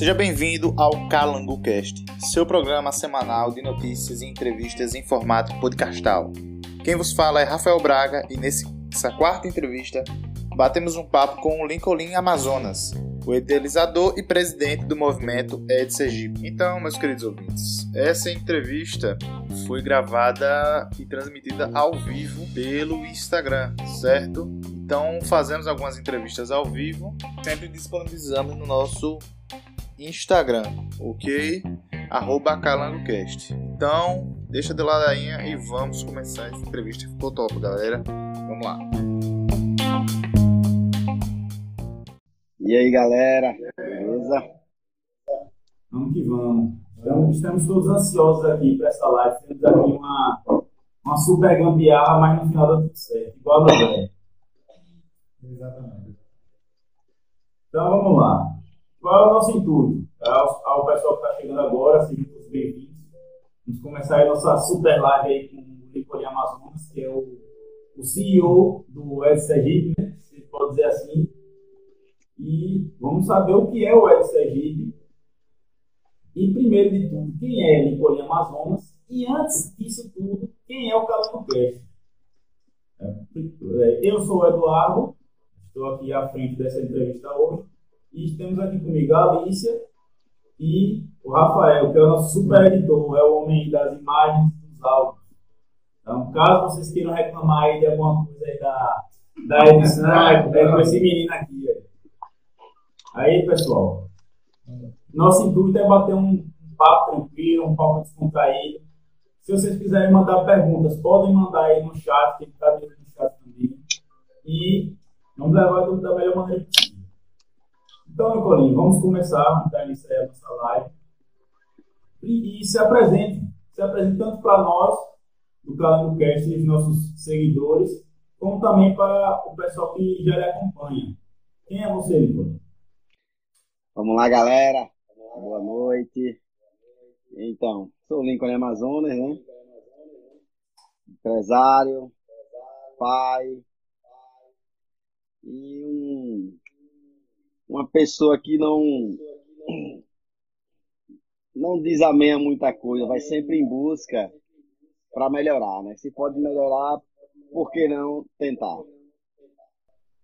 Seja bem-vindo ao CalangoCast, seu programa semanal de notícias e entrevistas em formato podcastal. Quem vos fala é Rafael Braga e nessa quarta entrevista batemos um papo com o Lincoln Amazonas, o idealizador e presidente do movimento Ed Sergipe. Então, meus queridos ouvintes, essa entrevista foi gravada e transmitida ao vivo pelo Instagram, certo? Então, fazemos algumas entrevistas ao vivo, sempre disponibilizamos no nosso Instagram, ok? Arroba CalangoCast. Então, deixa de ladainha e vamos começar essa entrevista. Ficou top, galera. Vamos lá. E aí, galera? Beleza? Vamos que vamos. Então, estamos todos ansiosos aqui para essa live. Temos aqui uma, uma super gambiarra, mas no final dá tudo certo. Igual a novela. Exatamente. Então, vamos lá. Qual é o nosso intuito? Ao, ao pessoal que está chegando agora, sejam todos bem-vindos. Vamos começar a nossa super live aí com o Nicolini Amazonas, que é o, o CEO do Ed né? se pode dizer assim. E vamos saber o que é o Ed. E, primeiro de tudo, quem é Nicolini Amazonas. E, antes disso tudo, quem é o Calango Cast. É, eu sou o Eduardo, estou aqui à frente dessa entrevista hoje. E temos aqui comigo a Alicia e o Rafael, que é o nosso super editor, é o homem das imagens e dos áudios. Então, caso vocês queiram reclamar aí de alguma coisa aí da, da edição, é com esse menino aqui. Aí, pessoal, nosso intuito é bater um, papo tranquilo, um papo descontraído. Se vocês quiserem mandar perguntas, podem mandar aí no chat, que está dentro do chat também. E vamos levar tudo da melhor maneira possível. Então, Nicolinho, vamos começar, dar início a nossa live. E, e, se apresente, se apresente tanto para nós, do canal do Cast, os nossos seguidores, como também para o pessoal que já lhe acompanha. Quem é você, Nicolinho? Vamos lá, galera. Boa noite. Então, sou o Lincoln Amazonas, né? Empresário, pai e um uma pessoa que não não diz amém a muita coisa, vai sempre em busca para melhorar, né? Se pode melhorar, por que não tentar?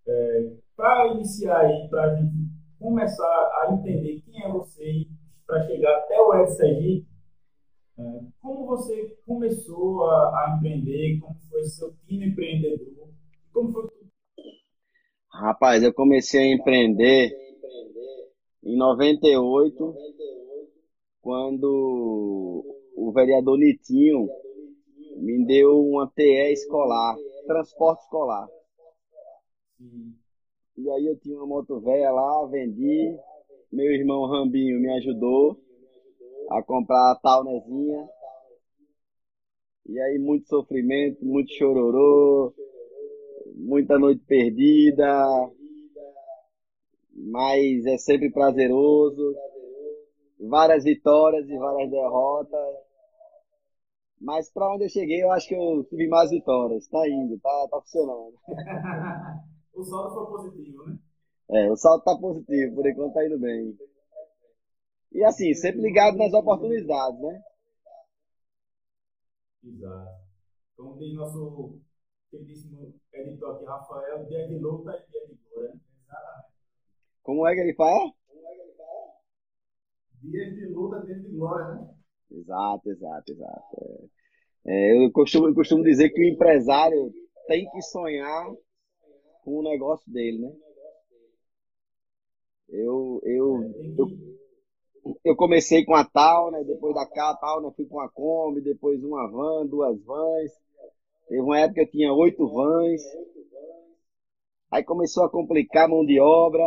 É, para iniciar aí, para a gente começar a entender quem é você, para chegar até o SRG, é, como você começou a, a, empreender, como foi seu time empreendedor, como foi Rapaz, eu comecei a empreender em 98, quando o vereador Nitinho me deu uma TE escolar, transporte escolar. E aí eu tinha uma moto velha lá, vendi. Meu irmão Rambinho me ajudou a comprar a Taunezinha. E aí muito sofrimento, muito chororô, muita noite perdida, mas é sempre prazeroso. Várias vitórias e várias derrotas. Mas para onde eu cheguei, eu acho que eu tive mais vitórias. Tá indo, tá, tá funcionando. o saldo foi positivo, né? É, o saldo tá positivo, por enquanto tá indo bem. E assim, sempre ligado nas oportunidades, né? Exato. Como diz nosso queridíssimo editor aqui, Rafael, dia de luta e dia de glória. Exatamente. Como é que ele fala? Dias de luta, dias de glória, né? Exato, exato, exato. É. É, eu, costumo, eu costumo dizer que o empresário tem que sonhar com o negócio dele, né? Eu, eu, eu, eu comecei com a tal, né? Depois da tal, né? Fui com a Kombi, depois uma van, duas vans. Teve uma época que tinha oito vans. Aí começou a complicar a mão de obra.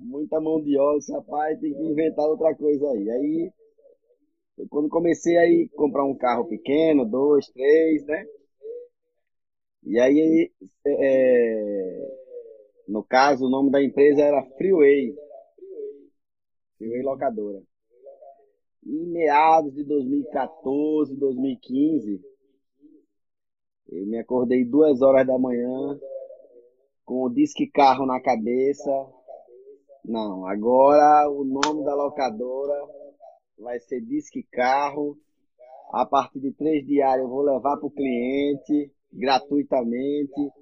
Muita mão de obra. Esse rapaz tem que inventar outra coisa aí. Aí, quando comecei a comprar um carro pequeno, dois, três, né? E aí, é, no caso, o nome da empresa era Freeway. Freeway Locadora. Em meados de 2014, 2015, eu me acordei duas horas da manhã, com o disque carro na cabeça. Não, agora o nome da locadora vai ser disque carro. A partir de três diários eu vou levar para o cliente gratuitamente.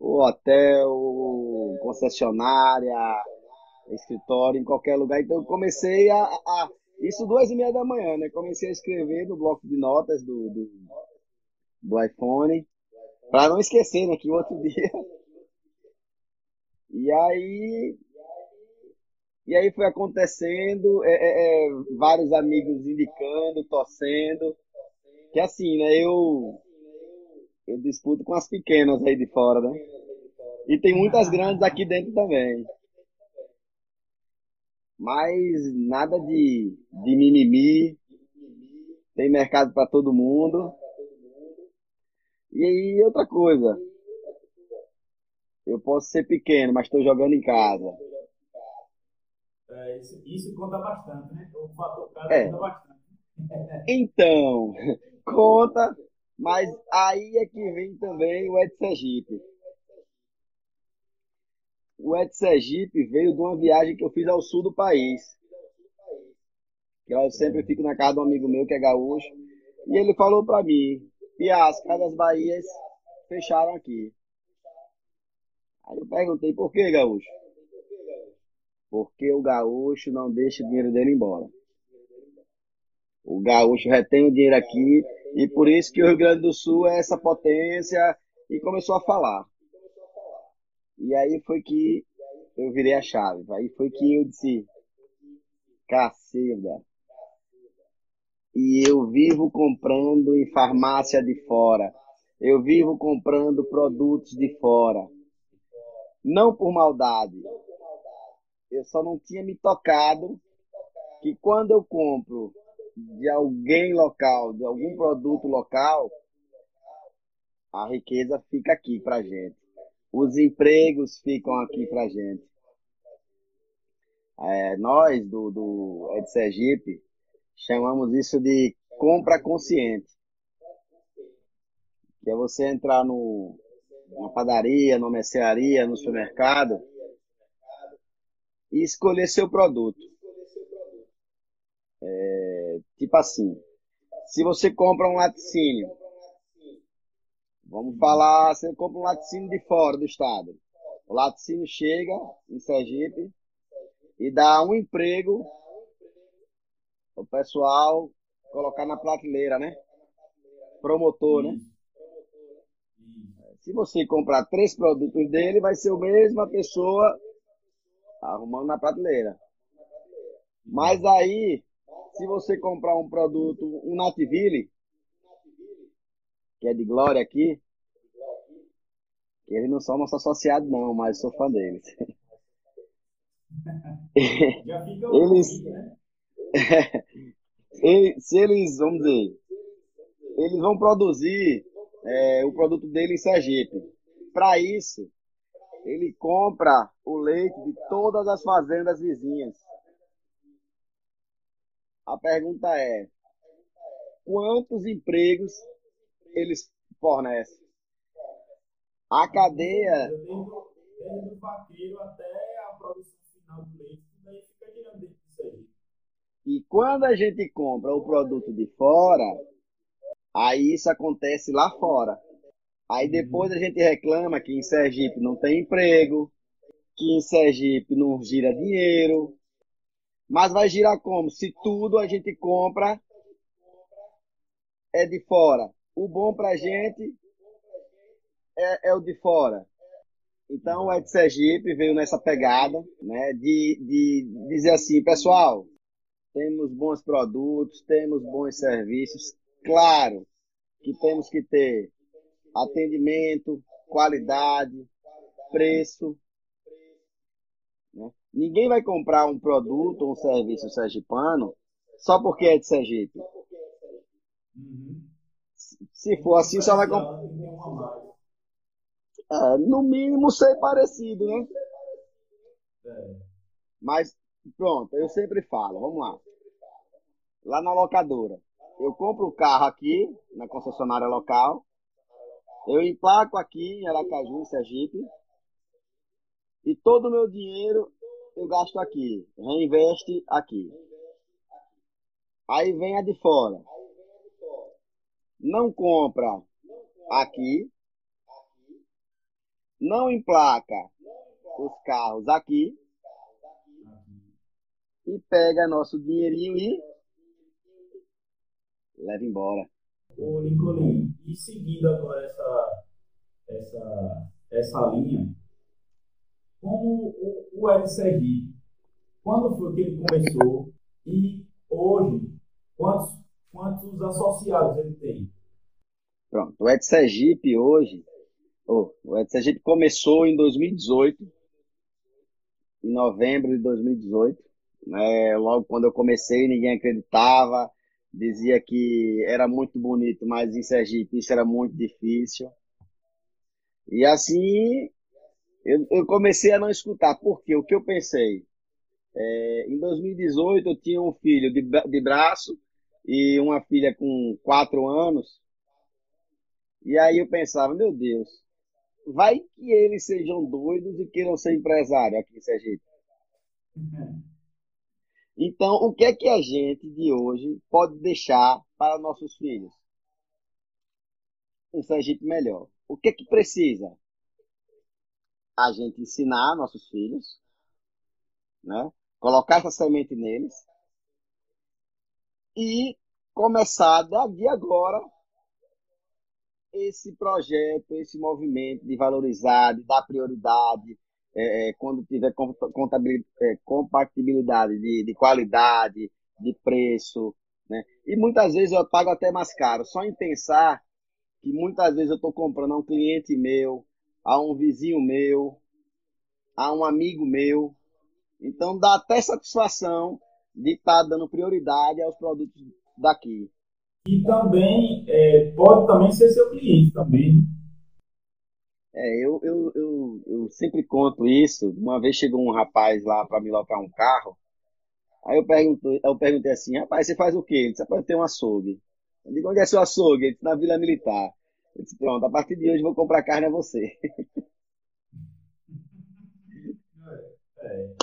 O hotel, concessionária, escritório, em qualquer lugar. Então eu comecei a, a isso duas e meia da manhã, né? Comecei a escrever no bloco de notas do, do, do iPhone, para não esquecer, né? Que outro dia. E aí. E aí foi acontecendo, é, é, é, vários amigos indicando, torcendo. Que assim, né? Eu, eu disputo com as pequenas aí de fora, né? E tem muitas grandes aqui dentro também. Mas nada de, de mimimi. Tem mercado para todo mundo. E aí, outra coisa. Eu posso ser pequeno, mas estou jogando em casa. É, isso, isso, conta bastante, né? O fator casa é. conta bastante. Então, conta, mas aí é que vem também o Ed Sergipe. O Ed Sergipe veio de uma viagem que eu fiz ao sul do país. Que eu sempre fico na casa de um amigo meu que é gaúcho. E ele falou para mim, Pia, as casas Bahias fecharam aqui. Aí eu perguntei, por que, gaúcho? Porque o gaúcho não deixa o dinheiro dele embora. O gaúcho retém o dinheiro aqui e por isso que o Rio Grande do Sul é essa potência e começou a falar. E aí foi que eu virei a chave. Aí foi que eu disse, caceta. E eu vivo comprando em farmácia de fora. Eu vivo comprando produtos de fora. Não por maldade. Eu só não tinha me tocado que quando eu compro de alguém local, de algum produto local, a riqueza fica aqui pra gente. Os empregos ficam aqui pra gente. É, nós do, do Ed Sergipe chamamos isso de compra consciente. Que é você entrar no, na padaria, numa mercearia, no supermercado e escolher seu produto. É, tipo assim, se você compra um laticínio, vamos falar, você compra um laticínio de fora do estado. O laticínio chega em Sergipe e dá um emprego o pessoal colocar na prateleira, né? Promotor, né? Se você comprar três produtos dele, vai ser a mesma pessoa arrumando na prateleira. Mas aí, se você comprar um produto, um Nativille, que é de glória aqui, que eles não são nossos associados não, mas sou fã deles. eles, né? se eles, vamos dizer, eles vão produzir é, o produto dele em Sergipe. Para isso, ele compra o leite de todas as fazendas vizinhas. A pergunta é: quantos empregos eles fornecem? A cadeia. Desde o até a produção final do leite, tudo aí fica girando dentro disso aí. E quando a gente compra o produto de fora, aí isso acontece lá fora. Aí depois a gente reclama que em Sergipe não tem emprego, que em Sergipe não gira dinheiro. Mas vai girar como? Se tudo a gente compra é de fora. O bom pra gente é, é o de fora. Então o Ed Sergipe veio nessa pegada, né, de, de dizer assim, pessoal, temos bons produtos, temos bons serviços. Claro que temos que ter atendimento, qualidade, preço. Né? Ninguém vai comprar um produto ou um serviço sergipano só porque é de Sergipe. Uhum. Se for assim, só vai comprar. É, no mínimo ser parecido, né? É. Mas Pronto, eu sempre falo, vamos lá. Lá na locadora, eu compro o carro aqui, na concessionária local, eu emplaco aqui em Aracaju, em Sergipe, E todo o meu dinheiro eu gasto aqui, reinveste aqui. Aí vem a de fora. Não compra aqui, não emplaca os carros aqui e pega nosso dinheirinho e leva embora. Ô Lincoln, e seguindo agora essa, essa, essa linha, como o, o Ed quando foi que ele começou e hoje, quantos, quantos associados ele tem? Pronto, o Ed Sergipe hoje, oh, o Ed Sergipe começou em 2018, em novembro de 2018, né, logo quando eu comecei ninguém acreditava, dizia que era muito bonito, mas em Sergipe isso era muito difícil. E assim eu, eu comecei a não escutar, porque o que eu pensei? É, em 2018 eu tinha um filho de, de braço e uma filha com quatro anos. E aí eu pensava, meu Deus, vai que eles sejam doidos e queiram ser empresário aqui em Sergipe. Então, o que é que a gente de hoje pode deixar para nossos filhos? Um Sergipe melhor. O que é que precisa? A gente ensinar nossos filhos, né? Colocar essa semente neles e começar de agora esse projeto, esse movimento de valorizar, de dar prioridade, é, é, quando tiver é, compatibilidade de, de qualidade, de preço, né? E muitas vezes eu pago até mais caro, só em pensar que muitas vezes eu estou comprando a um cliente meu, a um vizinho meu, a um amigo meu. Então dá até satisfação de estar tá dando prioridade aos produtos daqui. E também é, pode também ser seu cliente também. É, eu, eu, eu, eu sempre conto isso. Uma vez chegou um rapaz lá para me locar um carro. Aí eu perguntei, eu perguntei assim, rapaz, você faz o quê? Ele disse, rapaz, eu tenho um açougue. Eu digo, onde é seu açougue? Ele disse, na Vila Militar. Eu disse, pronto, a partir de hoje vou comprar carne a você. É.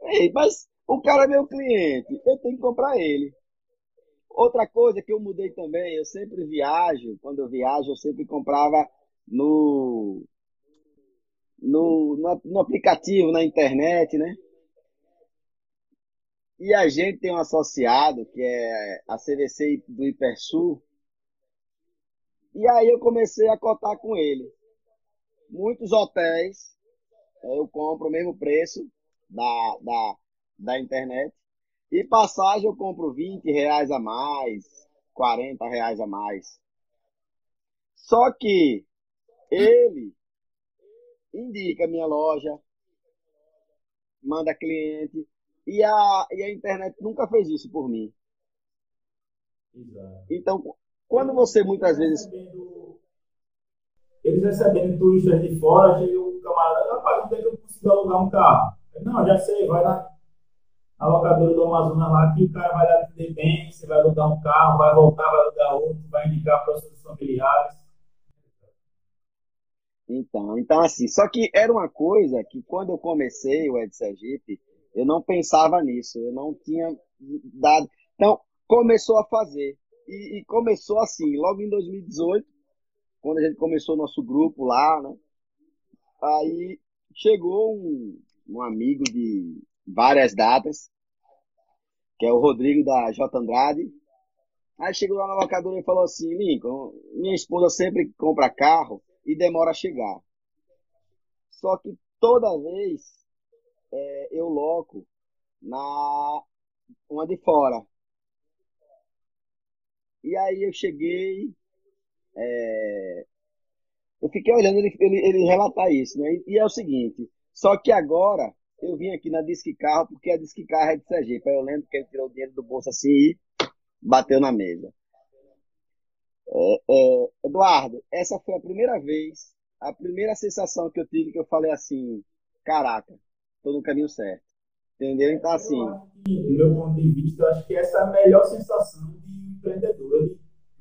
Ei, mas o cara é meu cliente, eu tenho que comprar ele. Outra coisa que eu mudei também, eu sempre viajo, quando eu viajo, eu sempre comprava no, no, no, no aplicativo, na internet, né? E a gente tem um associado, que é a CVC do Hipersul. E aí eu comecei a cotar com ele. Muitos hotéis, é, eu compro o mesmo preço da, da, da internet. E passagem eu compro 20 reais a mais, 40 reais a mais. Só que ele indica a minha loja, manda cliente, e a, e a internet nunca fez isso por mim. Exato. Então, quando você muitas vezes. Eles recebendo turistas de fora, chega o camarada, rapaz, onde é que eu consigo alugar um carro? Não, já sei, vai na, na locadora do Amazonas lá que o cara vai dar atender bem, você vai alugar um carro, vai voltar, vai alugar outro, vai indicar para os seus familiares. Então, então assim, só que era uma coisa que quando eu comecei o Ed Sergipe, eu não pensava nisso, eu não tinha dado. Então, começou a fazer. E, e começou assim, logo em 2018, quando a gente começou nosso grupo lá, né? Aí chegou um, um amigo de várias datas, que é o Rodrigo da J Andrade. Aí chegou lá na locadora e falou assim: Lincoln, minha esposa sempre compra carro e demora a chegar. Só que toda vez é, eu loco na uma de fora. E aí eu cheguei, é, eu fiquei olhando ele, ele, ele relatar isso, né? E, é o seguinte, só que agora eu vim aqui na Disque Carro, porque a Disque Carro é de Sergipe. Aí eu lembro que ele tirou o dinheiro do bolso assim e bateu na mesa. É, é, Eduardo, essa foi a primeira vez, a primeira sensação que eu tive que eu falei assim, caraca, tô no caminho certo. Entendeu? Então, assim. do meu ponto de vista, eu acho que essa é a melhor sensação de um empreendedor. Ele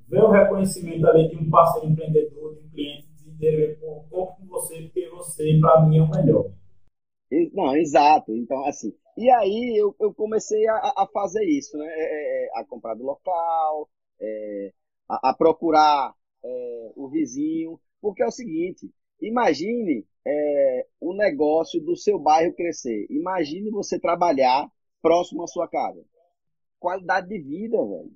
ver o reconhecimento ali de um parceiro empreendedor, de um cliente, de dizer, compro com você, porque você, para mim, é o melhor. Não, exato. Então, assim, e aí eu, eu comecei a, a fazer isso, né? É, é, a comprar do local, é, a, a, procurar é, o vizinho, porque é o seguinte, imagine é, o negócio do seu bairro crescer. Imagine você trabalhar próximo à sua casa. Qualidade de vida, velho.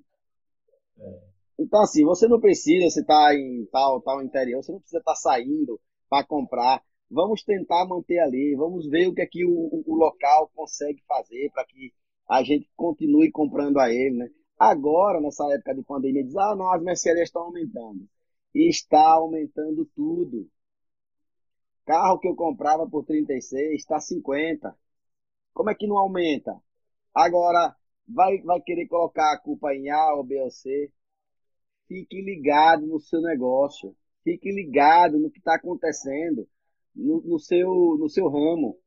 É. Então, assim, você não precisa, você está em tal, tal interior, você não precisa estar tá saindo para comprar. Vamos tentar manter ali, vamos ver o que é que o, o local consegue fazer para que a gente continue comprando a ele, né? Agora, nessa época de pandemia, diz, ah, não, as mercearias estão aumentando. E está aumentando tudo. Carro que eu comprava por 36 está 50. Como é que não aumenta? Agora, vai, vai querer colocar a culpa em A ou B ou C? Fique ligado no seu negócio. Fique ligado no que está acontecendo no, no, seu, no seu ramo.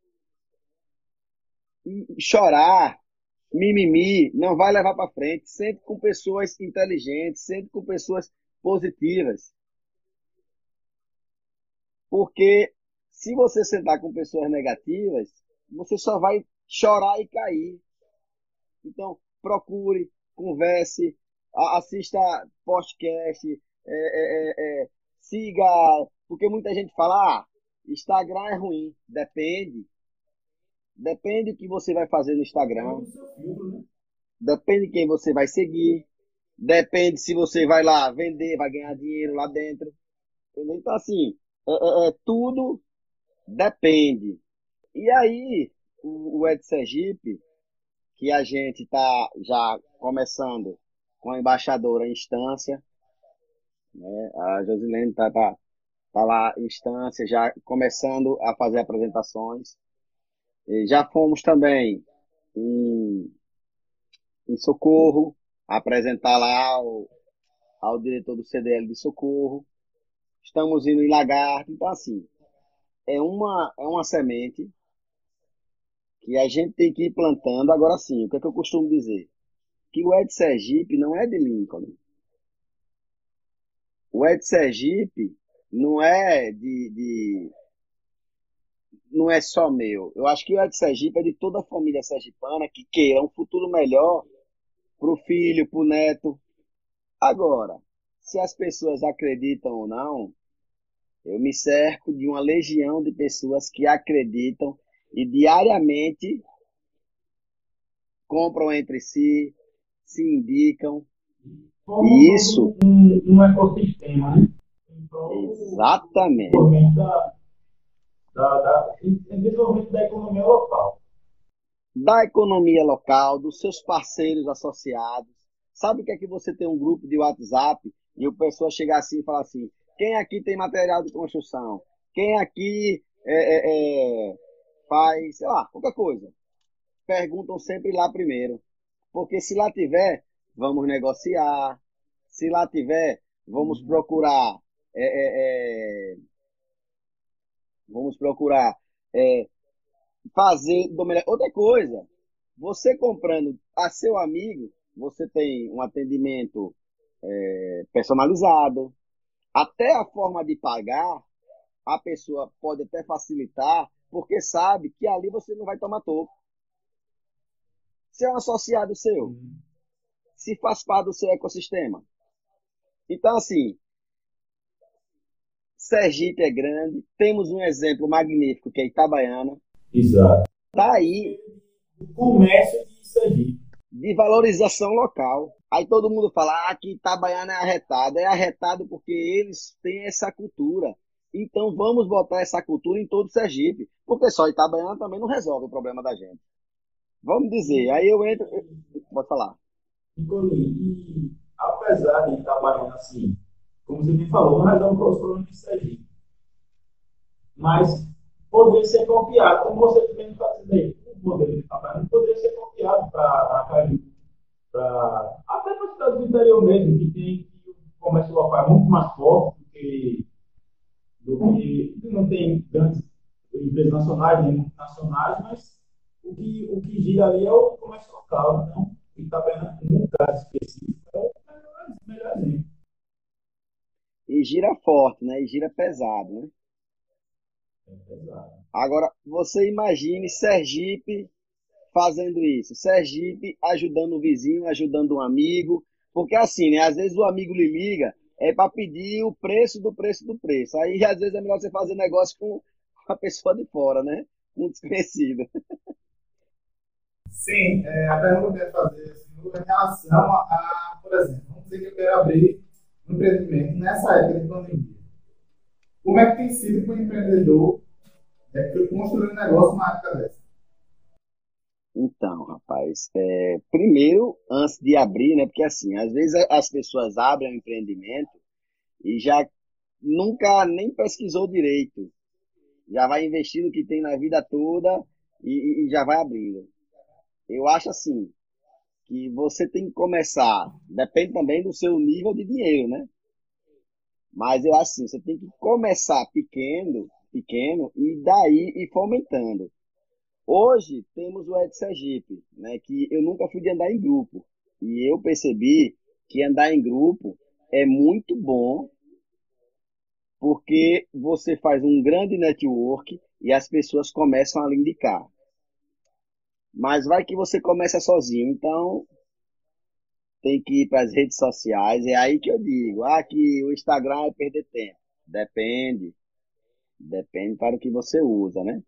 chorar, mimimi, não vai levar para frente. Sempre com pessoas inteligentes, sempre com pessoas positivas. Porque se você sentar com pessoas negativas, você só vai chorar e cair. Então, procure, converse, assista podcast, é, é, é, é, siga, porque muita gente fala, ah, Instagram é ruim. Depende. Depende do que você vai fazer no Instagram. Né? Depende de quem você vai seguir. Depende se você vai lá vender, vai ganhar dinheiro lá dentro. Entendeu? Então, assim, é, é, é tudo depende. E aí, o, o Ed Sergipe, que a gente está já começando com a embaixadora em instância. Né? A Josilene está tá, tá lá em instância, já começando a fazer apresentações. Já fomos também em, em Socorro, apresentar lá ao, ao diretor do CDL de Socorro. Estamos indo em Lagarto. Então, assim, é uma, é uma semente que a gente tem que ir plantando. Agora sim, o que é que eu costumo dizer? que o Ed Sergipe não é de Lincoln. O Ed Sergipe não é de, de, não é só meu. Eu acho que o Ed Sergipe é de toda a família sergipana que queira um futuro melhor para o filho, para o neto. Agora, se as pessoas acreditam ou não, eu me cerco de uma legião de pessoas que acreditam e diariamente compram entre si, se indicam. Como isso. Um, um ecossistema, né? Exatamente. Da, da, da, desenvolvimento da economia local. Da economia local, dos seus parceiros associados. Sabe o que é que você tem um grupo de WhatsApp e o pessoa chegar assim e falar assim: quem aqui tem material de construção? Quem aqui é, é, é, faz, sei lá, qualquer coisa? Perguntam sempre lá primeiro. Porque se lá tiver, vamos negociar. Se lá tiver, vamos uhum. procurar. É, é, é, vamos procurar é, fazer do melhor. Outra coisa, você comprando a seu amigo, você tem um atendimento é, personalizado. Até a forma de pagar, a pessoa pode até facilitar, porque sabe que ali você não vai tomar topo se é um associado seu, uhum. se faz parte do seu ecossistema. Então, assim, Sergipe é grande, temos um exemplo magnífico que é Itabaiana. Exato. Tá aí. O comércio de Sergipe. De valorização local. Aí todo mundo fala ah, que Itabaiana é arretado. É arretado porque eles têm essa cultura. Então vamos botar essa cultura em todo o Sergipe. Porque só Itabaiana também não resolve o problema da gente. Vamos dizer, aí eu entro. Pode falar. E, apesar de trabalhando assim, como você me falou, não resolve os problemas de. Mas poderia ser copiado, como você também está dizendo, o modelo de trabalho poderia ser copiado para Aracaju. Até para as cidades do interior mesmo, que tem o comércio local é muito mais forte do que, do que não tem grandes empresas nacionais nem multinacionais, mas o que, o que gira ali é o comércio local. Então, Itabaiana, num caso específico, é o melhor exemplo. E gira forte, né? E gira pesado, né? É. Agora, você imagine Sergipe fazendo isso. Sergipe ajudando o vizinho, ajudando um amigo. Porque assim, né? Às vezes o amigo lhe liga é para pedir o preço do preço do preço. Aí às vezes é melhor você fazer negócio com a pessoa de fora, né? Um desconhecido. Sim, é, a pergunta que eu quero fazer assim, em relação a, por exemplo, vamos dizer que eu quero abrir um empreendimento nessa época de pandemia. Como é que tem sido para o empreendedor é, construir um negócio numa época dessa? Então, rapaz, é, primeiro, antes de abrir, né? Porque assim, às vezes as pessoas abrem um empreendimento e já nunca nem pesquisou direito. Já vai investindo o que tem na vida toda e, e já vai abrindo. Eu acho assim, que você tem que começar, depende também do seu nível de dinheiro, né? Mas eu acho assim, você tem que começar pequeno, pequeno e daí ir fomentando. Hoje temos o Ed Sergipe, né, que eu nunca fui de andar em grupo. E eu percebi que andar em grupo é muito bom porque você faz um grande network e as pessoas começam a lhe indicar. Mas vai que você começa sozinho, então tem que ir para as redes sociais. É aí que eu digo, ah, que o Instagram é perder tempo. Depende. Depende para o que você usa, né?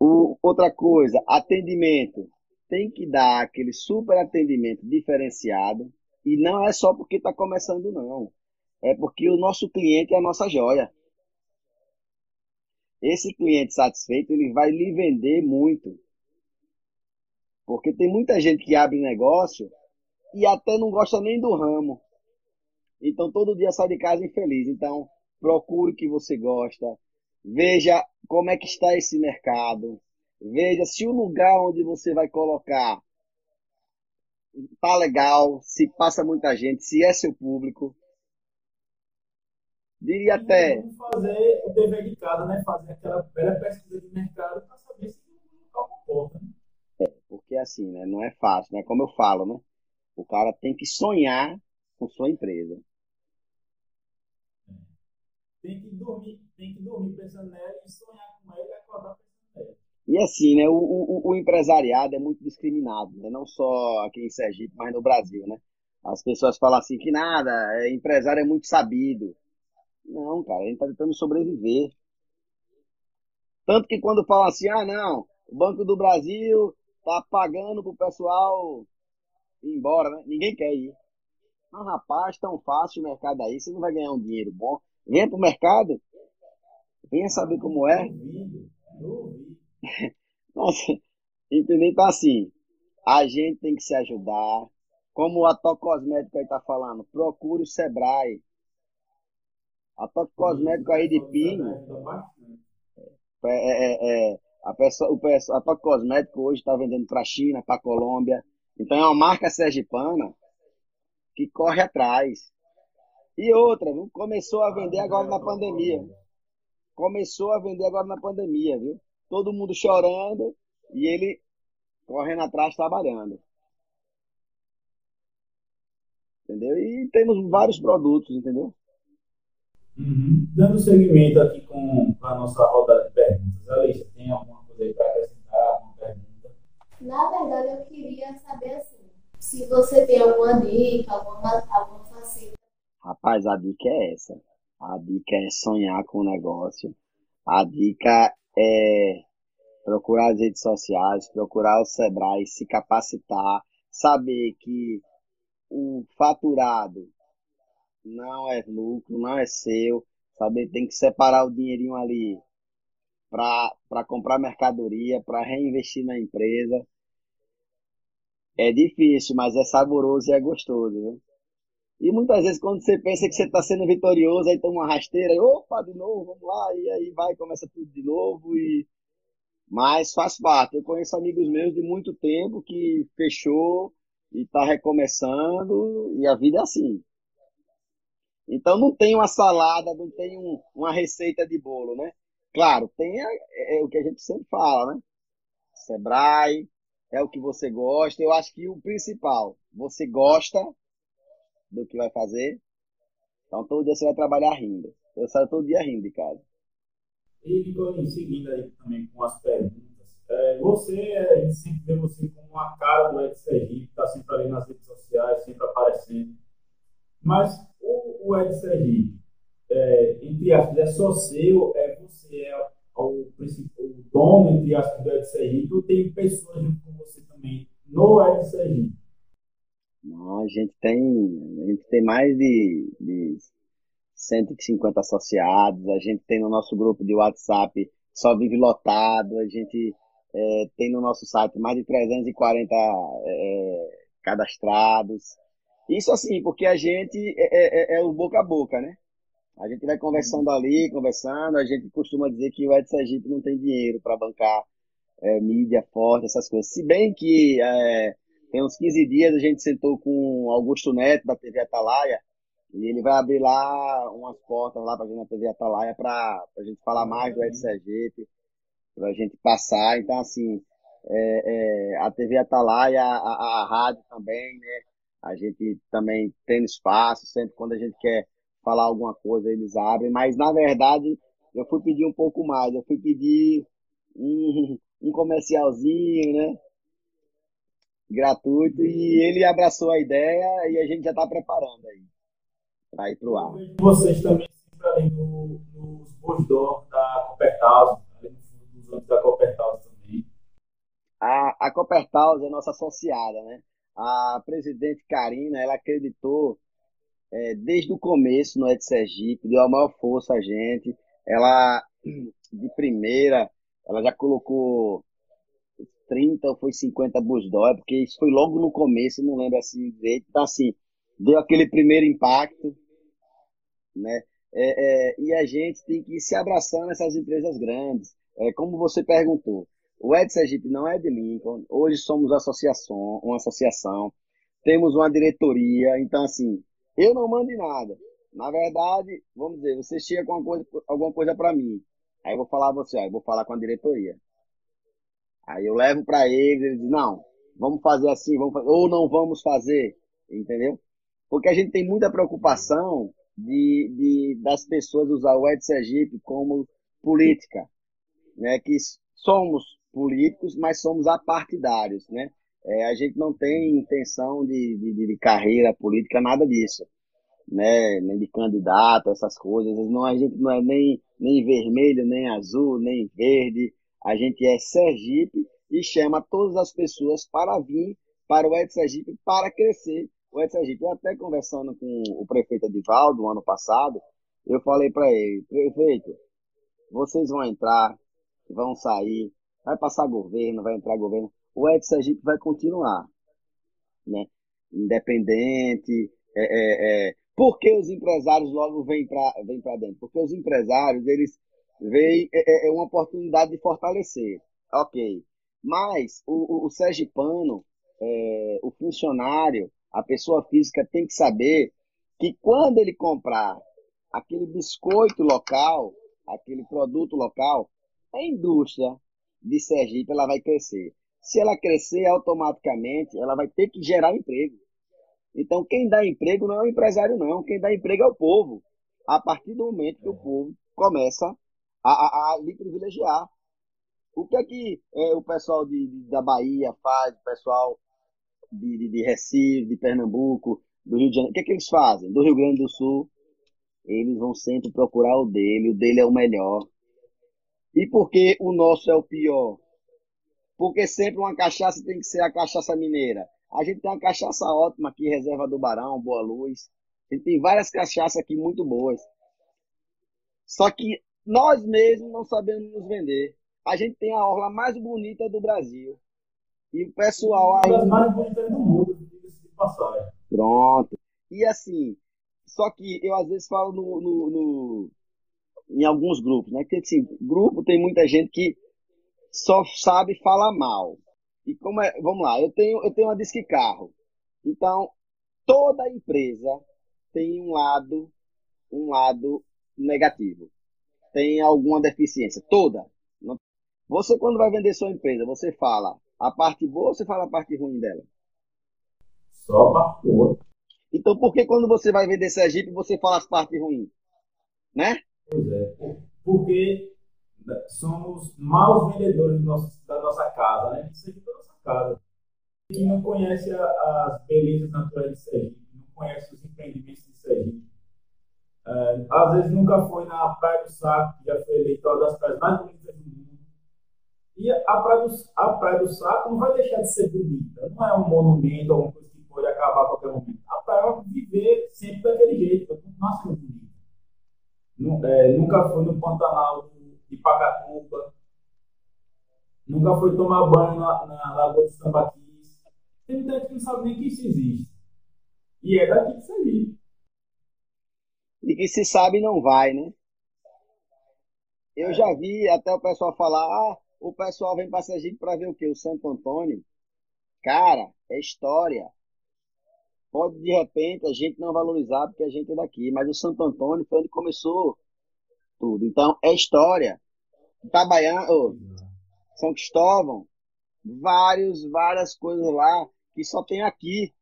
O, outra coisa, atendimento. Tem que dar aquele super atendimento diferenciado. E não é só porque está começando, não. É porque o nosso cliente é a nossa joia. Esse cliente satisfeito, ele vai lhe vender muito. Porque tem muita gente que abre negócio e até não gosta nem do ramo. Então todo dia sai de casa infeliz. Então procure o que você gosta, Veja como é que está esse mercado. Veja se o lugar onde você vai colocar tá legal, se passa muita gente, se é seu público. Diria até. Fazer o dever de casa, né? Fazer aquela bela pesquisa de mercado para saber se o local comporta. Né? É, porque assim, né? Não é fácil, né? Como eu falo, né? O cara tem que sonhar com sua empresa. Tem que dormir, tem que dormir pensando nela e sonhar com ela e acordar pensando nela. E assim, né, o, o, o, empresariado é muito discriminado, né? não só aqui em Sergipe, mas no Brasil, né? As pessoas falam assim que nada, é, empresário é muito sabido. Não, cara, a gente tá tentando sobreviver. Tanto que quando falam assim, ah, não, o Banco do Brasil tá pagando pro pessoal ir embora, né? Ninguém quer ir. Mas, rapaz, tão fácil o mercado aí, você não vai ganhar um dinheiro bom. Venha para o mercado, venha saber como é. Nossa, entendeu? Então, assim, a gente tem que se ajudar. Como a Top Cosmético aí tá falando, procure o Sebrae. A Top Cosmético aí de Pinho. É, é, é, é, a, pessoa, o, a Top Cosmético hoje está vendendo para a China, para a Colômbia. Então é uma marca sergipana que corre atrás. E outra, viu? Começou a vender agora na pandemia. Começou a vender agora na pandemia, viu? Todo mundo chorando e ele correndo atrás trabalhando. Entendeu? E temos vários produtos, entendeu? Uhum. Dando seguimento aqui com a nossa roda de perguntas. Alice, tem alguma acrescentar? Alguma pergunta? Na verdade, eu queria saber assim, se você tem alguma dica, alguma, alguma facilidade Rapaz, a dica é essa. A dica é sonhar com o negócio. A dica é procurar as redes sociais, procurar o Sebrae, se capacitar, saber que o faturado não é lucro, não é seu, saber tem que separar o dinheirinho ali para comprar mercadoria, para reinvestir na empresa. É difícil, mas é saboroso e é gostoso, viu? E muitas vezes, quando você pensa que você está sendo vitorioso, aí toma uma rasteira, e, opa, de novo, vamos lá, e aí vai, começa tudo de novo. E... Mas faz parte. Eu conheço amigos meus de muito tempo que fechou e está recomeçando, e a vida é assim. Então não tem uma salada, não tem um, uma receita de bolo, né? Claro, tem é, é, o que a gente sempre fala, né? Sebrae, é o que você gosta. Eu acho que o principal, você gosta, do que vai fazer. Então todo dia você vai trabalhar rindo. Eu saio todo dia rindo de casa. E, Nicolinho, seguindo aí também com as perguntas, é, você, a gente sempre vê você como uma cara do Ed Sergipe, está sempre ali nas redes sociais, sempre aparecendo. Mas o, o Ed Sergipe, é, entre aspas, é só seu, é é dono, entre aspas, do Ed Sergipe, ou tem pessoas junto com você também no Ed Sergipe? Não, a gente tem, a gente tem mais de, de 150 associados, a gente tem no nosso grupo de WhatsApp só vive lotado, a gente é, tem no nosso site mais de 340 é, cadastrados. Isso assim, porque a gente é, é, é, o boca a boca, né? A gente vai conversando ali, conversando, a gente costuma dizer que o Ed Sergipe não tem dinheiro para bancar é, mídia forte, essas coisas. Se bem que é, tem uns 15 dias a gente sentou com Augusto Neto, da TV Atalaia, e ele vai abrir lá umas portas lá para gente na TV Atalaia para a gente falar mais do Ed Sergipe, para a gente passar. Então, assim, é, é, a TV Atalaia, a, a, a rádio também, né? A gente também tem espaço, sempre quando a gente quer falar alguma coisa, eles abrem. Mas, na verdade, eu fui pedir um pouco mais. Eu fui pedir um, um comercialzinho, né? Gratuito. E ele abraçou a ideia e a gente já está preparando aí para ir para o ar. Vocês também sempre ali no, nos bordões da Coppertaus, nos anos da Coppertaus também. A, a é nossa associada, né? A presidente Karina, ela acreditou é, desde o começo no Ed Sergipe, deu a maior força a gente. Ela, de primeira, ela já colocou 30 ou foi 50 busdói, porque isso foi logo no começo, não lembro assim direito. Então, assim, deu aquele primeiro impacto né? É, é, e a gente tem que ir se abraçando essas empresas grandes. É, como você perguntou, o Ed Sergipe não é de Lincoln, hoje somos associação, uma associação, temos uma diretoria, então assim, eu não mando em nada. Na verdade, vamos dizer, você chega com alguma coisa, alguma coisa para mim, aí eu vou falar a você, aí eu vou falar com a diretoria. Aí eu levo para eles, eles dizem, não, vamos fazer assim, vamos fazer, ou não vamos fazer, entendeu? Porque a gente tem muita preocupação de, de, das pessoas usar o Ed Sergipe como política, né? Que somos políticos, mas somos apartidários, né? É, a gente não tem intenção de, de, de, carreira política, nada disso, né? Nem de candidato, essas coisas. Não, a gente não é nem, nem vermelho, nem azul, nem verde. A gente é Sergipe e chama todas as pessoas para vir para o Ed Sergipe para crescer o Ed Sergipe, eu até conversando com o prefeito Edivaldo, ano passado, eu falei para ele, prefeito, vocês vão entrar, vão sair, vai passar governo, vai entrar governo, o Ed Sergipe vai continuar, né? Independente, é, é, é. Por que os empresários logo vêm para vêm dentro? Porque os empresários, eles veem é, é, é, uma oportunidade de fortalecer, ok. Mas o, o, o sergipano, é, o funcionário, a pessoa física tem que saber que quando ele comprar aquele biscoito local, aquele produto local, a indústria de Sergipe ela vai crescer. Se ela crescer automaticamente, ela vai ter que gerar emprego. Então, quem dá emprego não é o empresário, não. Quem dá emprego é o povo. A partir do momento que o povo começa a, a, a lhe privilegiar. O que é que é, o pessoal de, de, da Bahia faz, o pessoal de, de, de Recife, de Pernambuco, do Rio de Janeiro, o que, é que eles fazem? Do Rio Grande do Sul, eles vão sempre procurar o dele, o dele é o melhor. E por que o nosso é o pior? Porque sempre uma cachaça tem que ser a cachaça mineira. A gente tem uma cachaça ótima aqui, Reserva do Barão, Boa Luz. A gente tem várias cachaças aqui muito boas. Só que nós mesmos não sabemos nos vender. A gente tem a orla mais bonita do Brasil. E o pessoal aí. Uma das mais bonitas do mundo, de passagem. Pronto. E assim, só que eu às vezes falo no, no, no, em alguns grupos, né? Que assim, grupo tem muita gente que só sabe falar mal. E como é, vamos lá, eu tenho, eu tenho uma disque carro. Então, toda empresa tem um lado, um lado negativo. Tem alguma deficiência, toda. Você quando vai vender sua empresa, você fala, a parte boa ou você fala a parte ruim dela? Só a parte boa. Então por que quando você vai vender Sergipe você fala as partes ruins? Né? Pois é. Porque somos maus vendedores da nossa casa, né? Isso aqui é da nossa casa. Quem não conhece a, as belezas naturais de Sergipe, não conhece os empreendimentos de Sergipe, é, às vezes nunca foi na Praia do Saco, que já foi eleita uma das praias mais bonitas do mundo. E a Praia, do, a Praia do Saco não vai deixar de ser bonita. Não é um monumento, alguma coisa que pode acabar a qualquer momento. A praia vai viver sempre daquele jeito, vai continuar sendo bonita. É, nunca foi no Pantanal Pacatuba. Nunca foi tomar banho na, na Lagoa de Sambaquis. Tem muita gente que não sabe nem que isso existe. E é daqui que Sergipe. E que se sabe não vai, né? Eu já vi até o pessoal falar, ah, o pessoal vem para Sergipe para ver o quê? O Santo Antônio. Cara, é história. Pode de repente a gente não valorizar porque a gente é daqui, mas o Santo Antônio foi onde começou tudo. Então é história. Itabaiana, oh, São Cristóvão, vários, várias coisas lá que só tem aqui.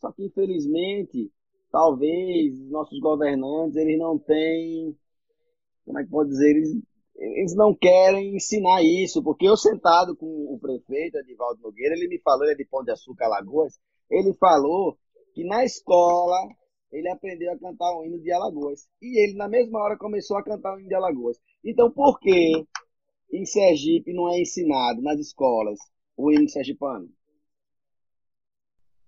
Só que infelizmente, talvez nossos governantes eles não têm, como é que pode dizer, eles, eles não querem ensinar isso, porque eu sentado com o prefeito Edivaldo Nogueira, ele me falou, ele é de Pão de Açúcar, Alagoas, ele falou que na escola ele aprendeu a cantar o hino de Alagoas. E ele, na mesma hora, começou a cantar o hino de Alagoas. Então, por que em Sergipe não é ensinado nas escolas o hino sergipano?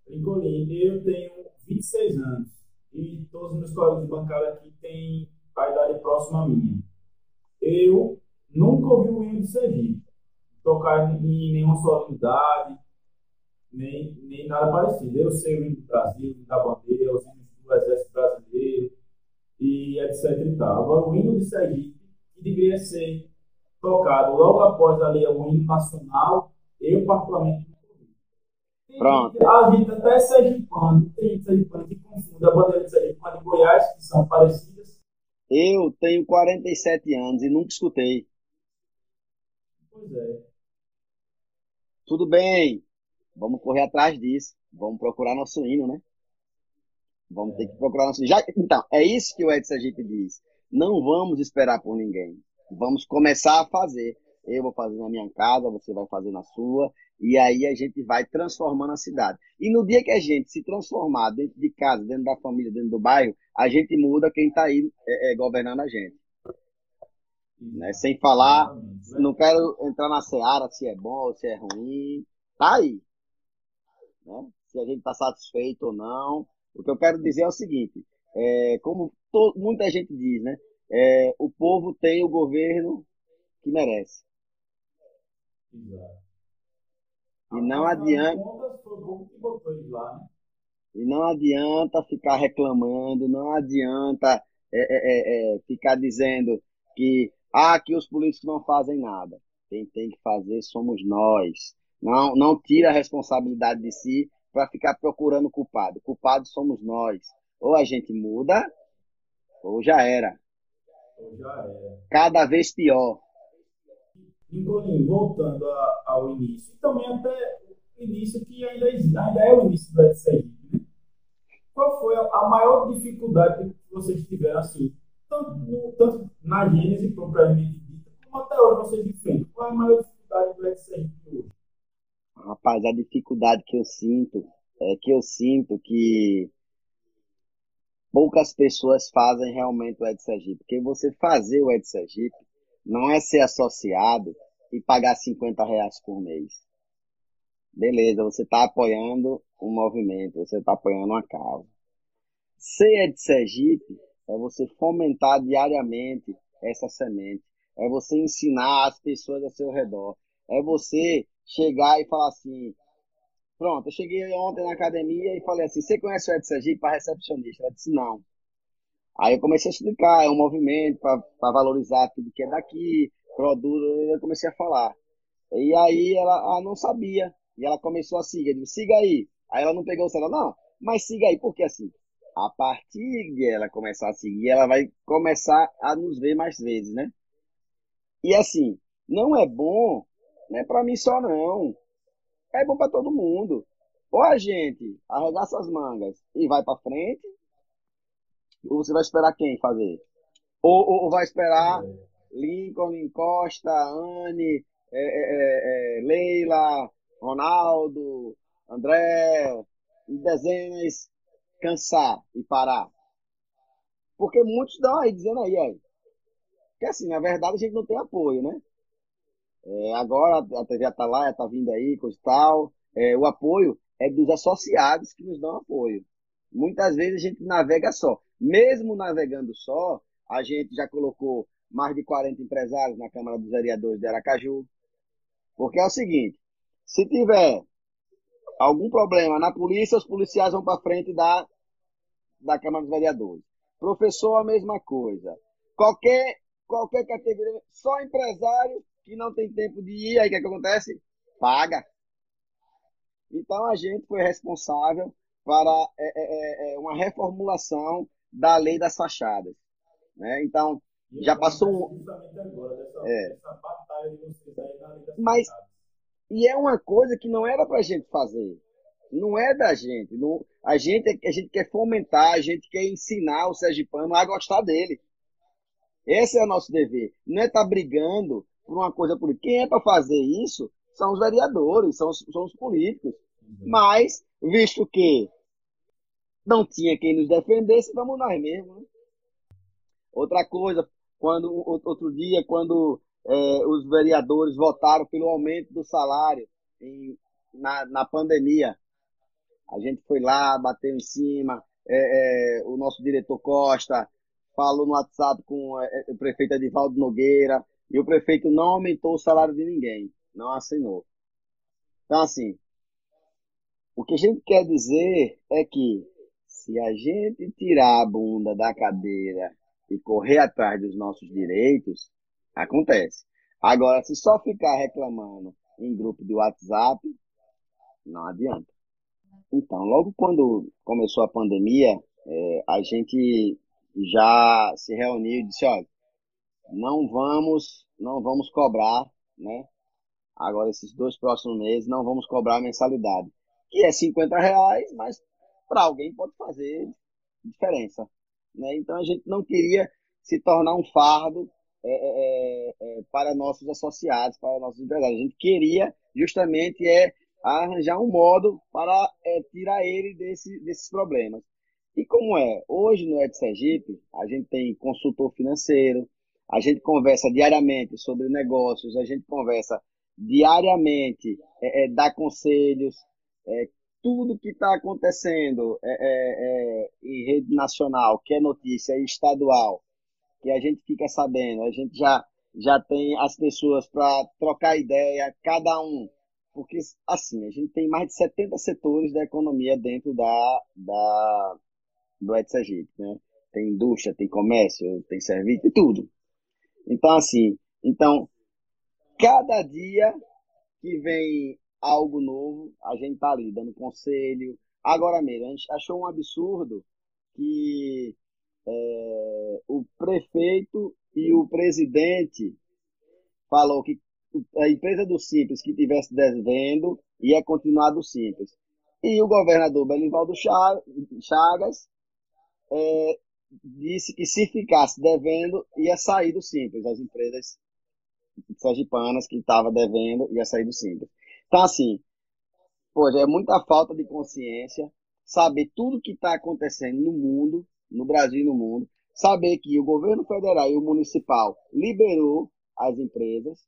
Nicolim, eu tenho 26 anos e todos os meus colegas de bancada aqui têm a idade próxima à minha. Eu nunca ouvi o hino de Sergipe tocar em nenhuma solenidade, nem, nem nada parecido. Eu sei o hino do Brasil, o hino da bandeira, os hinos do Exército Brasileiro e etc e tal. Agora, o hino de Sergipe, que deveria ser tocado logo após ali o hino nacional, eu particularmente Pronto. A gente até sergipano, tem gente sergipano que confunde a bandeira de a de Goiás, que são parecidas. Eu tenho 47 anos e nunca escutei. Pois é. Tudo bem. Vamos correr atrás disso. Vamos procurar nosso hino, né? Vamos é. ter que procurar nosso Já, Então, é isso que o Ed Sergipe diz. Não vamos esperar por ninguém. Vamos começar a fazer. Eu vou fazer na minha casa, você vai fazer na sua. E aí a gente vai transformando a cidade. E no dia que a gente se transformar dentro de casa, dentro da família, dentro do bairro, a gente muda quem está aí é, é, governando a gente. Né? Sem falar, não quero entrar na seara se é bom ou se é ruim. Tá aí né? se a gente está satisfeito ou não. O que eu quero dizer é o seguinte: é, como to, muita gente diz, né? É, o povo tem o governo que merece. Exato. E não adianta. Né? E não adianta ficar reclamando, não adianta é, é, é, é, ficar dizendo que, ah, que os políticos não fazem nada. Quem tem que fazer somos nós. Não, não tira a responsabilidade de si para ficar procurando culpado. Culpado somos nós. Ou a gente muda, ou já era. Ou já era. Cada vez pior. Nicolinho, voltando a, ao início, e também até o início que ainda, ainda é o início do SCI, né? Qual foi a, maior dificuldade que vocês tiveram, assim, tanto, no, tanto na gênese propriamente dita, como até hoje vocês enfrentam? Qual é a maior dificuldade do SCI hoje? Rapaz, a dificuldade que eu sinto é que eu sinto que poucas pessoas fazem realmente o Ed. Porque você fazer o Ed não é ser associado e pagar 50 reais por mês. Beleza, você está apoiando um movimento, você está apoiando uma causa. Ser Ed é você fomentar diariamente essa semente. É você ensinar as pessoas ao seu redor. É você chegar e falar assim. Pronto, eu cheguei ontem na academia e falei assim: você conhece o Ed Sergipe para recepcionista? Ela disse: não. Aí eu comecei a explicar: é um movimento para valorizar tudo que é daqui, produto. Eu comecei a falar. E aí ela ah, não sabia. E ela começou a seguir. Eu siga aí. Aí ela não pegou o celular, não, mas siga aí, porque assim, a partir de ela começar a seguir, ela vai começar a nos ver mais vezes, né? E assim, não é bom não é para mim só, não. É bom para todo mundo. Ou a gente arregaça as mangas e vai para frente, ou você vai esperar quem fazer? Ou, ou, ou vai esperar Lincoln, Costa, Anne, é, é, é, Leila, Ronaldo, André, e dezenas cansar e parar. Porque muitos estão aí dizendo aí, aí. Que assim, na verdade a gente não tem apoio, né? É, agora a TV Atalaia está vindo aí, coisa e tal. É, o apoio é dos associados que nos dão apoio. Muitas vezes a gente navega só. Mesmo navegando só, a gente já colocou mais de 40 empresários na Câmara dos Vereadores de Aracaju. Porque é o seguinte, se tiver algum problema na polícia, os policiais vão para frente da, da Câmara dos Vereadores. Professor, a mesma coisa. Qualquer, qualquer categoria, só empresário que não tem tempo de ir, aí o que, é que acontece? Paga. Então a gente foi responsável para é, é, é, é uma reformulação da lei das fachadas. Né? Então, já passou um. É. Mas, e é uma coisa que não era para a gente fazer. Não é da gente. Não, a, gente a gente quer fomentar, a gente quer ensinar o sergipano a gostar dele. Esse é o nosso dever. Não é estar tá brigando por uma coisa política. Quem é para fazer isso são os vereadores, são os, são os políticos. Uhum. Mas, visto que não tinha quem nos defendesse, vamos nós mesmos. Né? Outra coisa, quando outro dia, quando é, os vereadores votaram pelo aumento do salário em, na, na pandemia, a gente foi lá, bateu em cima, é, é, o nosso diretor Costa falou no WhatsApp com é, o prefeito Edivaldo Nogueira, e o prefeito não aumentou o salário de ninguém, não assinou. Então, assim, o que a gente quer dizer é que se a gente tirar a bunda da cadeira e correr atrás dos nossos direitos, acontece. Agora, se só ficar reclamando em grupo de WhatsApp, não adianta. Então, logo quando começou a pandemia, é, a gente já se reuniu e disse, olha, não vamos, não vamos cobrar, né? Agora, esses dois próximos meses, não vamos cobrar mensalidade. Que é 50 reais, mas para alguém pode fazer diferença. Né? Então, a gente não queria se tornar um fardo é, é, é, é para nossos associados, para nossos empresários. A gente queria justamente é arranjar um modo para é, tirar ele desse, desses problemas. E como é? Hoje no Ed Sergipe, a gente tem consultor financeiro, a gente conversa diariamente sobre negócios, a gente conversa diariamente, é, é, dá conselhos, é, tudo que está acontecendo é, é, é, em rede nacional, que é notícia estadual, que a gente fica sabendo, a gente já, já tem as pessoas para trocar ideia, cada um. Porque, assim, a gente tem mais de 70 setores da economia dentro da, da, do Ed Sergipe, né? Tem indústria, tem comércio, tem serviço, tem tudo. Então, assim, então, cada dia que vem algo novo, a gente tá ali dando conselho. Agora mesmo, a gente achou um absurdo que é, o prefeito e o presidente falou que a empresa do Simples que tivesse devendo ia continuar do Simples. E o governador Belivaldo Chagas é, disse que se ficasse devendo, ia sair do Simples. As empresas sergipanas que estavam devendo, ia sair do Simples. Então, assim, pô, é muita falta de consciência saber tudo que está acontecendo no mundo, no Brasil e no mundo, saber que o governo federal e o municipal liberou as empresas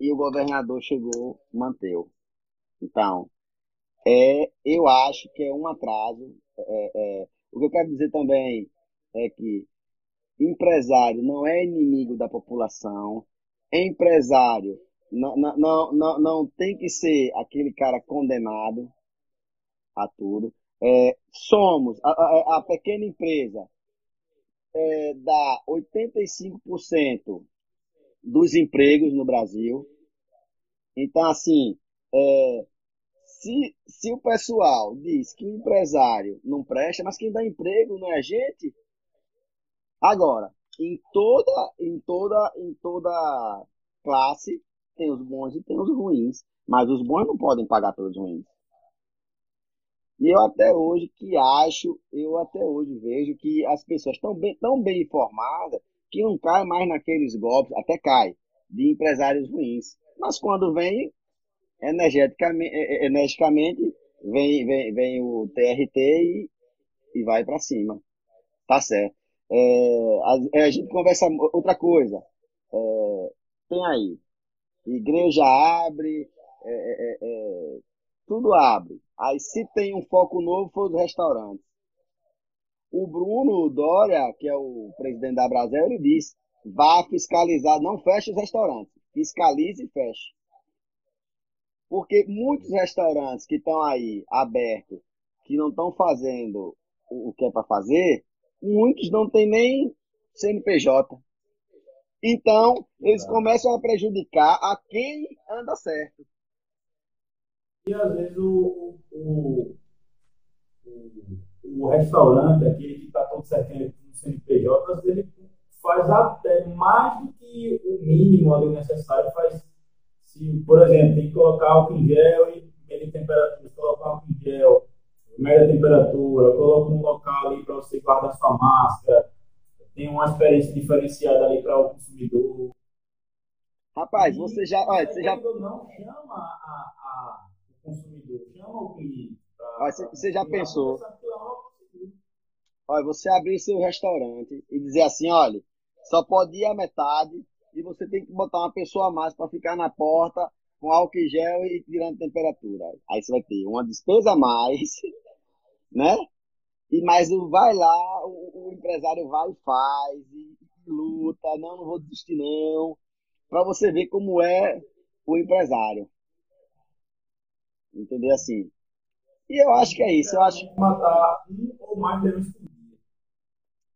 e o governador chegou, manteu. Então, é, eu acho que é um atraso. É, é, o que eu quero dizer também é que empresário não é inimigo da população. Empresário não, não, não, não tem que ser aquele cara condenado a tudo. É, somos, a, a, a, pequena empresa é, dá 85% dos empregos no Brasil. Então, assim, é, se, se o pessoal diz que empresário não presta, mas quem dá emprego não é a gente, Agora, em toda, em toda, em toda classe tem os bons e tem os ruins, mas os bons não podem pagar pelos ruins. E eu até hoje que acho, eu até hoje vejo que as pessoas estão bem, tão bem informadas que não cai mais naqueles golpes, até cai, de empresários ruins. Mas quando vem, energeticamente, energicamente, vem, vem, vem o TRT e, e vai para cima. Tá certo. É, a, a, gente conversa outra coisa. É, tem aí. Igreja abre, é, é, é, tudo abre. Aí se tem um foco novo, foi os restaurantes. O Bruno Dória, que é o presidente da Brasil, ele disse: vá fiscalizar, não feche os restaurantes, fiscalize e feche. Porque muitos restaurantes que estão aí abertos, que não estão fazendo o que é para fazer, muitos não têm nem CNPJ. Então, eles começam a prejudicar a quem anda certo. E às vezes o, o, o, o restaurante, aquele que está todo certinho no CNPJ, às vezes ele faz até mais do que o mínimo ali necessário. Faz, se, por exemplo, tem que colocar álcool em gel e medir temperatura, colocar álcool em gel, média temperatura, coloca um local ali para você guardar sua máscara, tem uma experiência diferenciada ali para o consumidor. Rapaz, você já. Olha, você já... Não chama a, a, o consumidor, chama o cliente. Olha, você, você já pensou. Olha, você abrir seu restaurante e dizer assim, olha, só pode ir a metade e você tem que botar uma pessoa a mais para ficar na porta com álcool em gel e tirando temperatura. Aí você vai ter uma despesa a mais, né? E mais vai lá, o, o empresário vai e faz, e, e luta, não, não vou desistir não, para você ver como é o empresário. Entender assim. E eu acho que é isso. Eu acho matar um ou mais leões por dia.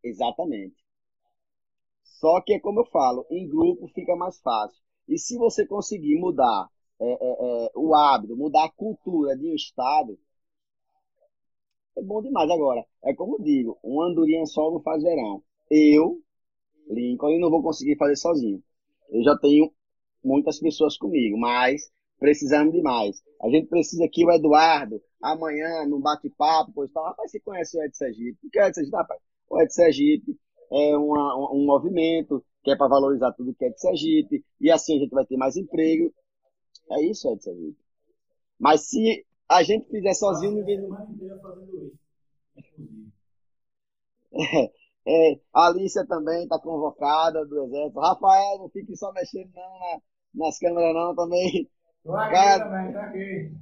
Exatamente. Só que é como eu falo, em grupo fica mais fácil. E se você conseguir mudar é, é, é, o hábito, mudar a cultura de um estado, é bom demais. Agora, é como digo, uma andorinha só não faz verão. Eu, Lincoln, não vou conseguir fazer sozinho. Eu já tenho muitas pessoas comigo, mas precisamos de mais. A gente precisa que o Eduardo, amanhã, no bate-papo, pois tal, rapaz, você conhece o Ed Sergipe? O que é o Ed Sergipe? Rapaz, o Ed Sergipe é uma, um movimento que é para valorizar tudo que é de Sergipe, e assim a gente vai ter mais emprego. É isso, Ed Sergipe. Mas se a gente fizer sozinho, ninguém. É, é, a Alicia também está convocada do Exército. Rafael, não fique só mexendo não na, nas câmeras, não, também. Caia, também, tá aqui.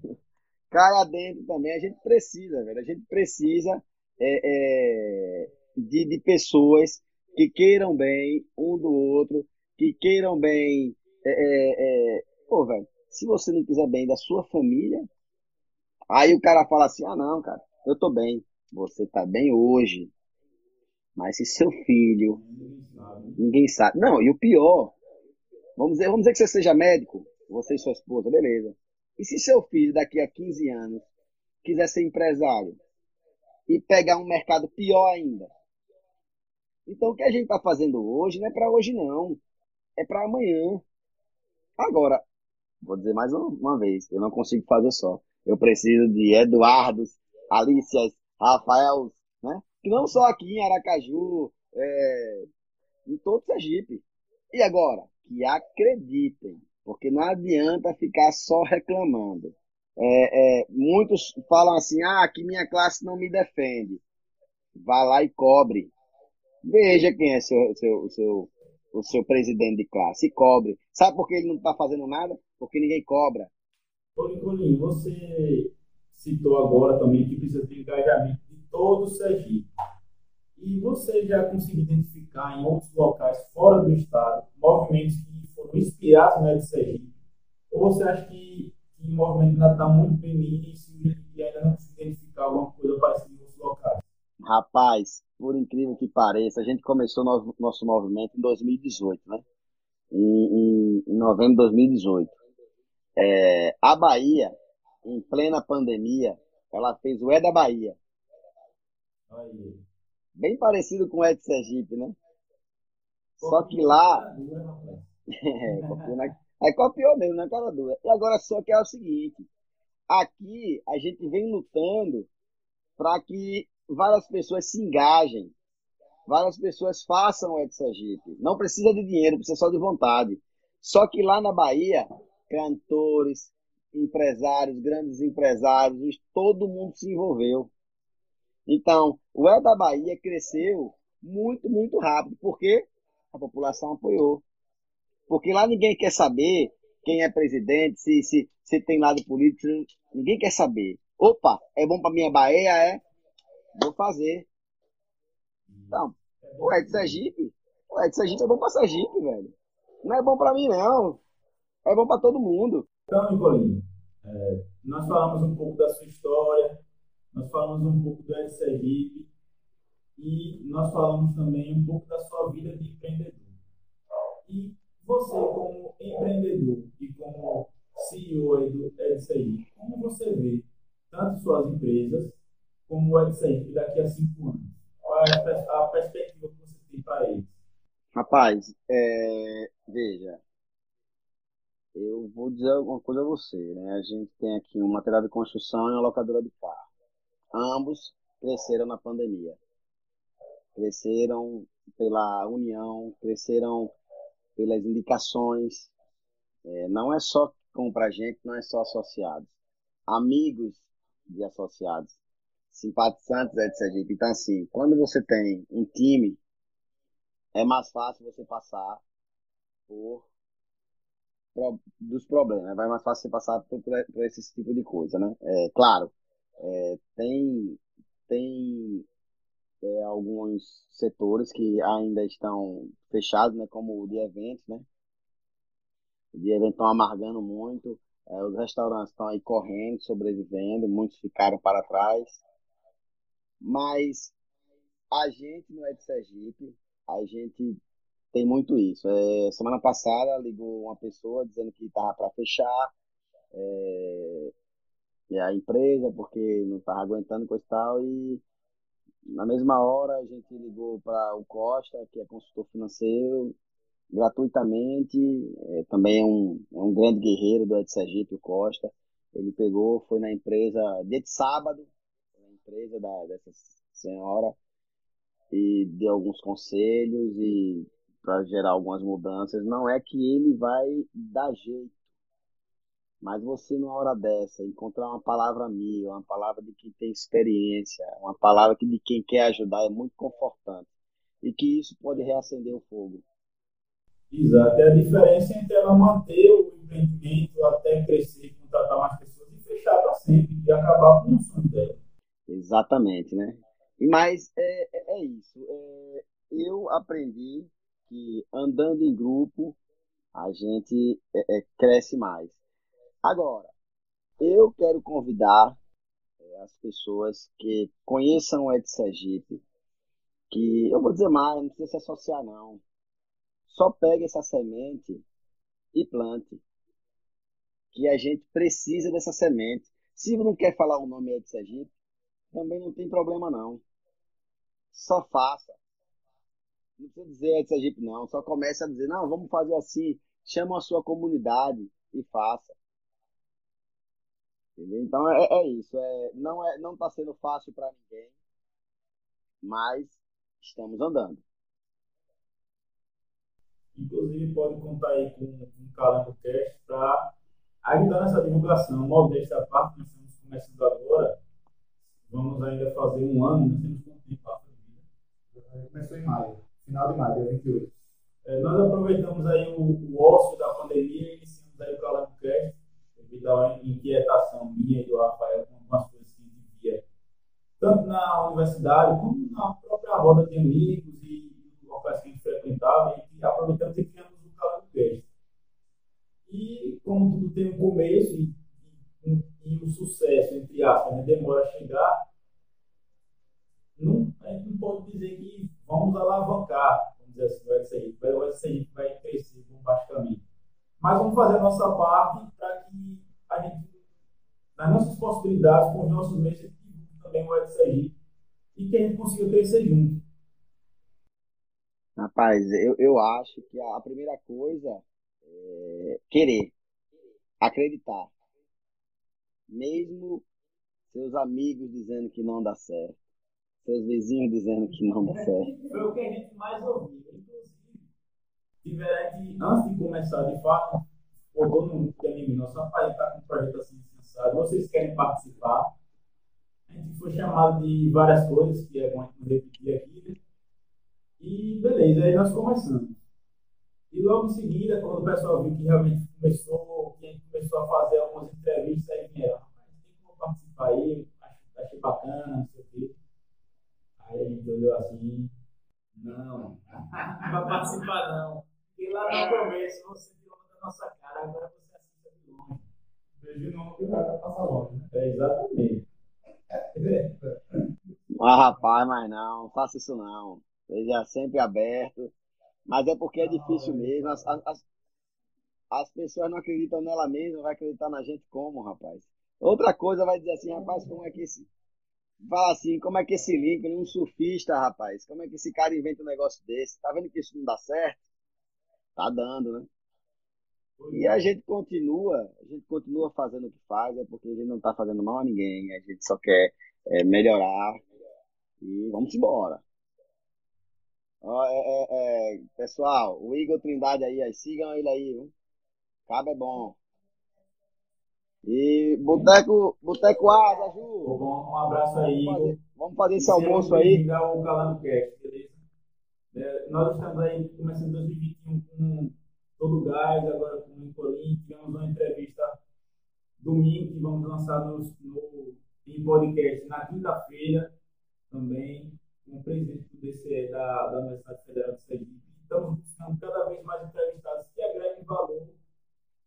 Caia dentro também. A gente precisa, velho. A gente precisa é, é, de, de pessoas que queiram bem um do outro, que queiram bem. É, é, é, pô, velho, se você não quiser bem da sua família, aí o cara fala assim: ah, não, cara, eu tô bem. Você tá bem hoje. Mas se seu filho. Ninguém sabe. Não, e o pior. Vamos dizer, vamos dizer que você seja médico, você e sua esposa, beleza. E se seu filho, daqui a 15 anos, quiser ser empresário e pegar um mercado pior ainda, então, o que a gente está fazendo hoje não é para hoje, não. É para amanhã. Agora, vou dizer mais uma vez, eu não consigo fazer só. Eu preciso de Eduardos, Alícias, Rafael, né? Que não só aqui em Aracaju, é, em todo Sergipe. E agora, que acreditem, porque não adianta ficar só reclamando. É, é, muitos falam assim, ah, que minha classe não me defende. Vá lá e cobre. Veja quem é seu, seu, seu, o seu presidente de classe e cobre. Sabe por que ele não está fazendo nada? Porque ninguém cobra. Ô, Nicolinho, você citou agora também que precisa ter engajamento de todo o Sergipe. E você já conseguiu identificar em outros locais fora do estado movimentos que foram inspirados na de Sergipe? Ou você acha que, que o movimento ainda está muito no início e ainda não conseguiu identificar alguma coisa parecida em outros locais? Rapaz, por incrível que pareça, a gente começou nosso, nosso movimento em 2018, né? Em, em, em novembro de 2018. É, a Bahia, em plena pandemia, ela fez o É da Bahia. Aí. Bem parecido com o É de Sergipe, né? Só que lá. é, copiou, na... é, copiou mesmo, na cara dura. E agora só que é o seguinte: aqui a gente vem lutando para que várias pessoas se engajem. várias pessoas façam o Ed Sergipe. Não precisa de dinheiro, precisa só de vontade. Só que lá na Bahia, cantores, empresários, grandes empresários, todo mundo se envolveu. Então, o El da Bahia cresceu muito, muito rápido, porque a população apoiou. Porque lá ninguém quer saber quem é presidente, se, se, se tem lado político, ninguém quer saber. Opa, é bom para minha Bahia, é? Vou fazer. Então, o Ed Sergipe, o Ed Sergipe é bom para Sergipe, velho. Não é bom para mim, não. É bom para todo mundo. Então, Nicolinho, é, nós falamos um pouco da sua história, nós falamos um pouco do Sergipe e nós falamos também um pouco da sua vida de empreendedor. E você, como empreendedor e como CEO do Ed Sergipe, como você vê tanto suas empresas como o Ed Sergipe daqui a cinco anos? Qual é a perspectiva que você tem para eles? Rapaz, é, veja, eu vou dizer uma coisa a você, né? A gente tem aqui um material de construção e uma locadora de carro. Ambos cresceram na pandemia. Cresceram pela união, cresceram pelas indicações. É, não é só compra gente, não é só associados. Amigos de associados, simpatizantes é. Então, assim, quando você tem um time, é mais fácil você passar por dos problemas, vai mais fácil você passar por, por esse tipo de coisa, né? É, claro, é, tem tem é, alguns setores que ainda estão fechados, né? Como o de eventos, né? O de eventos estão amargando muito, é, os restaurantes estão aí correndo, sobrevivendo, muitos ficaram para trás, mas a gente no Ed Sergipe, a gente tem muito isso. É, semana passada ligou uma pessoa dizendo que estava para fechar é, e a empresa porque não estava aguentando coisa e tal. E na mesma hora a gente ligou para o Costa, que é consultor financeiro, gratuitamente. É, também é um, é um grande guerreiro do Ed Sergipe, o Costa. Ele pegou, foi na empresa dia de sábado, na empresa da, dessa senhora, e deu alguns conselhos e para gerar algumas mudanças. Não é que ele vai dar jeito, mas você, numa hora dessa, encontrar uma palavra amiga, uma palavra de quem tem experiência, uma palavra que de quem quer ajudar é muito confortante. E que isso pode reacender o fogo. Exato. É a diferença entre ela manter o empreendimento até crescer, contratar mais pessoas e fechar para sempre e acabar com o sonho dela. Exatamente, né? Mas é, é, é isso. É, eu aprendi que andando em grupo a gente é, é, cresce mais. Agora, eu quero convidar é, as pessoas que conheçam o Ed Sergipe, que eu vou dizer mais, não precisa se associar não. Só pegue essa semente e plante. Que a gente precisa dessa semente. Se não quer falar o nome Ed Sergipe, também não tem problema não. Só faça. Não precisa dizer de Sergipe, não. Só comece a dizer, não, vamos fazer assim. Chama a sua comunidade e faça. Entendeu? Então é, é isso. É, não é, não está sendo fácil para ninguém, mas estamos andando. Inclusive pode contar aí com um Calango Cast para ajudar nessa divulgação. Modesta parte, nós estamos começando agora. Vamos ainda fazer um ano, nós temos quanto tempo? Começou em maio final de maio, dia 28. É, nós aproveitamos aí o, o ócio da pandemia e iniciamos aí o Calango Cast, devido à inquietação minha e do Rafael com algumas coisas que a gente via, tanto na universidade como na própria roda de amigos e locais que a gente frequentava, e aproveitamos e criamos o Calango Cast. E como tudo tem um começo e, e, e o sucesso, entre aspas, né, demora a chegar, não, a gente não pode dizer que vamos alavancar, vamos dizer assim, o SCI, o SCI vai crescer bombasticamente. Mas vamos fazer a nossa parte para que a gente, nas nossas possibilidades, com os nossos meios, também o SCI e que a gente consiga crescer junto. Rapaz, eu, eu acho que a primeira coisa é querer, acreditar. Mesmo seus amigos dizendo que não dá certo Seus vizinhos dizendo que não dá certo. Foi o que a gente mais ouviu. Inclusive, tiveram que, antes de começar, de fato, rodou no amigo nosso, rapaz, está com um projeto assim sensado, vocês querem participar? A gente foi chamado de várias coisas, que é bom a gente repetir aqui, né? E beleza, aí nós começamos. E logo em seguida, quando o pessoal viu que realmente começou, que a gente começou a fazer algumas entrevistas, aí vieram, rapaz, tem como participar aí, achei bacana, não sei o quê. Aí a gente olhou assim, não, não vai participar não. E lá no começo você viu da nossa cara, agora você assiste de longe. Vejo não que o cara passa longe. Né? É exatamente. Rapaz, mas não, não faça isso não. Seja sempre aberto. Mas é porque é difícil mesmo. As, as, as pessoas não acreditam nela mesma, vai acreditar na gente como, rapaz? Outra coisa vai dizer assim, rapaz, como é que esse. Fala assim, como é que esse Lincoln, um surfista, rapaz, como é que esse cara inventa um negócio desse? Tá vendo que isso não dá certo? Tá dando, né? E a gente continua, a gente continua fazendo o que faz, é porque a gente não tá fazendo mal a ninguém, a gente só quer é, melhorar e vamos embora. É, é, é, pessoal, o Igor Trindade aí, aí, sigam ele aí, viu? Cabo é bom. E Boteco, Boteco Asa, Ju. Um abraço aí, Vamos fazer, vamos fazer esse almoço aí. o beleza? É, nós estamos aí começando 2021 com todo o gás, agora com o Nicolim. Tivemos uma entrevista domingo que vamos lançar no, no, em podcast na quinta-feira também com o presidente do DCE da, da Universidade Federal de Sergipe. Estamos buscando cada vez mais entrevistados que agreguem valor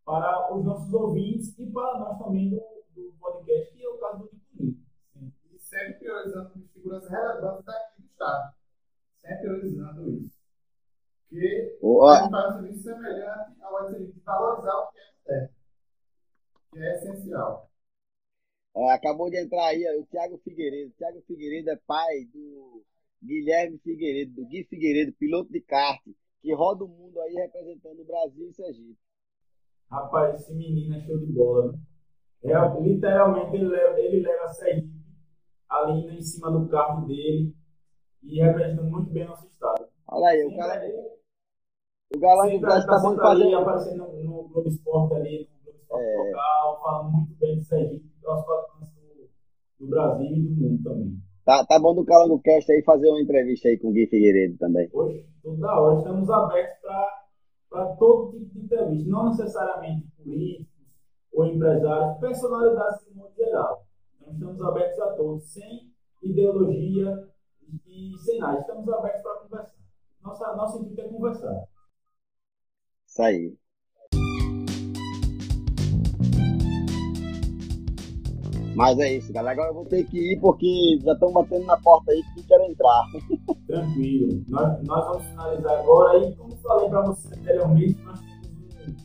para os nossos ouvintes e para nós também do, do podcast, que é o caso do Nicolim. E sempre priorizando figuras relevantes daqui do Estado. Sempre priorizando isso. Porque a gente faz um serviço semelhante ao serviço de valorizar o que é certo, que é essencial. Acabou de entrar aí ó, o Thiago Figueiredo. O Thiago Figueiredo é pai do Guilherme Figueiredo, do Gui Figueiredo, piloto de kart, que roda o mundo aí representando o Brasil e Sergipe. Rapaz, esse menino é show de bola. É, literalmente, ele leva, ele leva a Sergipe ali em cima do carro dele e representa muito bem nosso estado. Olha aí, o Sempre cara, aí, o galã do sempre Flash tá bom de fazer. aparecendo no, Globo Esporte ali, no Globo Esporte É. local, falando muito bem de Sergipe, dos patrões do, do Brasil e do mundo também. Tá, tá bom do Calango Cast aí fazer uma entrevista aí com o Gui Figueiredo também. Hoje, tudo da hora, estamos abertos para todo tipo de entrevista, não necessariamente políticos ou empresários, personalidades de modo geral. Então, estamos abertos a todos, sem ideologia e sem nada. Estamos abertos para conversar. Nossa, nosso intuito é conversar. Isso aí. Mas é isso, galera. Agora eu vou ter que ir porque já estão batendo na porta aí que querem entrar. Tranquilo. Nós, nós vamos finalizar agora e, como falei para você anteriormente, nós temos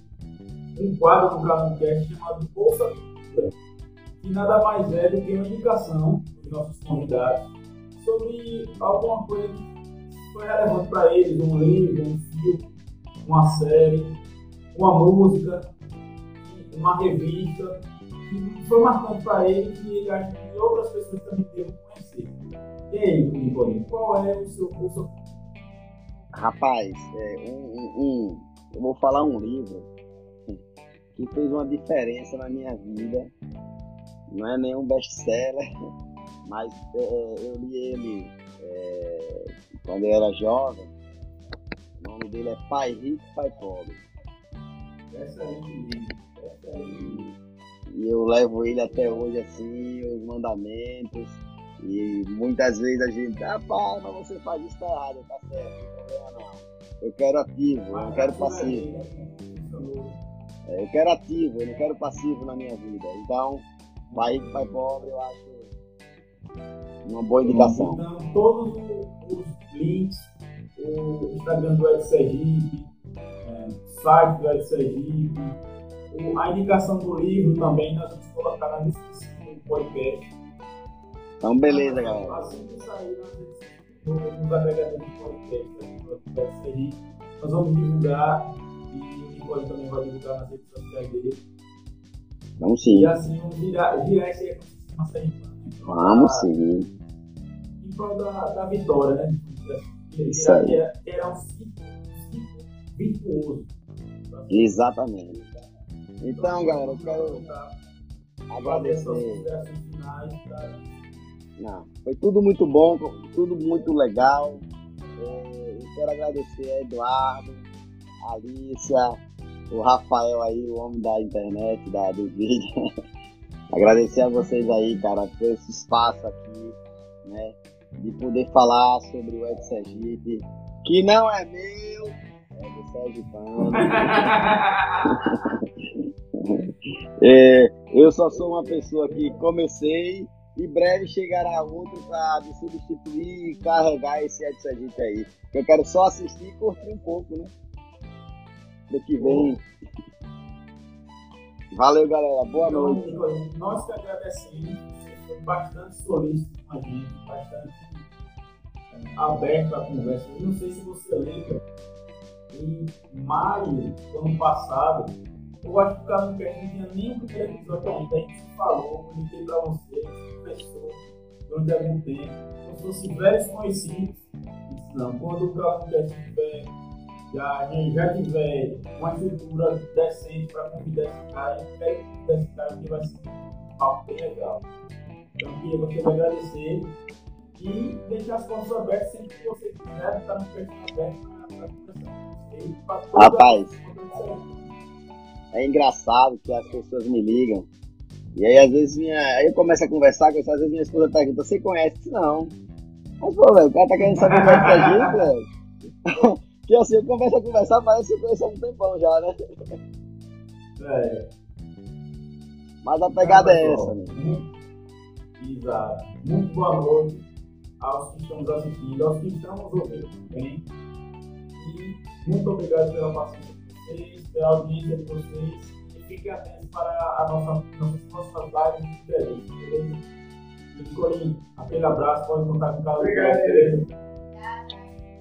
um, um quadro no canal do Cast chamado Bolsa Cultura, que nada mais é do que uma indicação dos nossos convidados sobre alguma coisa que foi relevante para eles, um livro, um filme, uma série, uma música, uma revista, que foi marcante para eles e ele acha que outras pessoas também devem conhecer. E aí, Nicolinho, qual é o seu curso? Rapaz, é, um, um- um- eu vou falar um livro que fez uma diferença na minha vida. Não é nenhum best-seller, mas é, é, eu li ele é, quando eu era jovem. O nome dele é Pai Rico, Pai Pobre. Excelente livro. Excelente. E eu levo ele até hoje assim, os mandamentos. E muitas vezes a gente, ah, pai, mas você faz isso tá errado, tá certo, não tem problema não. Eu quero ativo, eu não quero passivo. É, eu quero ativo, eu não quero passivo na minha vida. Então, pai rico, pai pobre, eu acho uma boa indicação. Então, todos os links, o Instagram do Ed Sergipe, é, site do Ed Sergipe, a indicação do livro também, nós vamos colocar na descrição do podcast. Então, beleza, galera. Assim que sair no- nos agregadores de podcast né, nós vamos divulgar e o Nicole também vai divulgar nas redes sociais dele. Vamos E sim. assim vamos virar, virar esse ecossistema sergipano. Vamos sim. prol da, da vitória, né? Isso aí. Era um ciclo, um ciclo virtuoso. Exatamente. Então, galera, eu quero Agradecer? Não, foi tudo muito bom, tudo muito legal. É, eu quero agradecer a Eduardo, a Alicia, o Rafael aí, o homem da internet, da, do vídeo. agradecer a vocês aí, cara, por esse espaço aqui, né? De poder falar sobre o Ed Sergipe, que não é meu, é do Sergipano. É, eu só sou uma pessoa que comecei e breve chegará outro para me substituir e carregar esse Ed Sergipe aí. Eu quero só assistir e curtir um pouco, né? Do que vem. Valeu, galera. Boa Então, noite. Nicolas, nós que agradecemos, você foi bastante solícito com a gente, bastante aberto à conversa. Eu não sei se você lembra, em maio do ano passado, eu acho que o Carlos Cast não tinha nem o primeiro episódio ainda, a gente se falou, comentei pra você, conversou durante algum tempo, como se fossem velhos conhecidos. Não, quando o Carlos Cast tiver já, já tiver uma estrutura decente para convidar esse cara, eu quero convidar esse cara que vai ser um papo bem legal. Então, eu queria você agradecer e deixar as portas abertas sempre que você quiser, estar no perfil aberto para conversar pra Rapaz. É engraçado que as pessoas me ligam. E aí, às vezes, minha... aí eu começo a conversar com isso, às vezes minha esposa pergunta, você conhece? Não. Mas, pô, velho, o cara tá querendo saber que é Sergipe, velho. Que assim, eu começo a conversar, parece que eu conheço há um tempão já, né? É, Mas a pegada é pessoal, essa, né? muito- Exato. Muito boa noite aos que estão nos assistindo, aos que estão nos ouvindo também. E muito obrigado pela paciência de vocês, pela audiência de vocês. E fiquem atentos para a nossa, nossas próximas lives de entrevista, beleza? E, Nicolinho, aquele abraço, pode contar com o Carlos, Obrigado. beleza?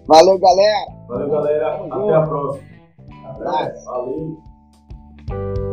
Valeu, galera! Valeu, galera. Até a próxima. Abraço. Valeu.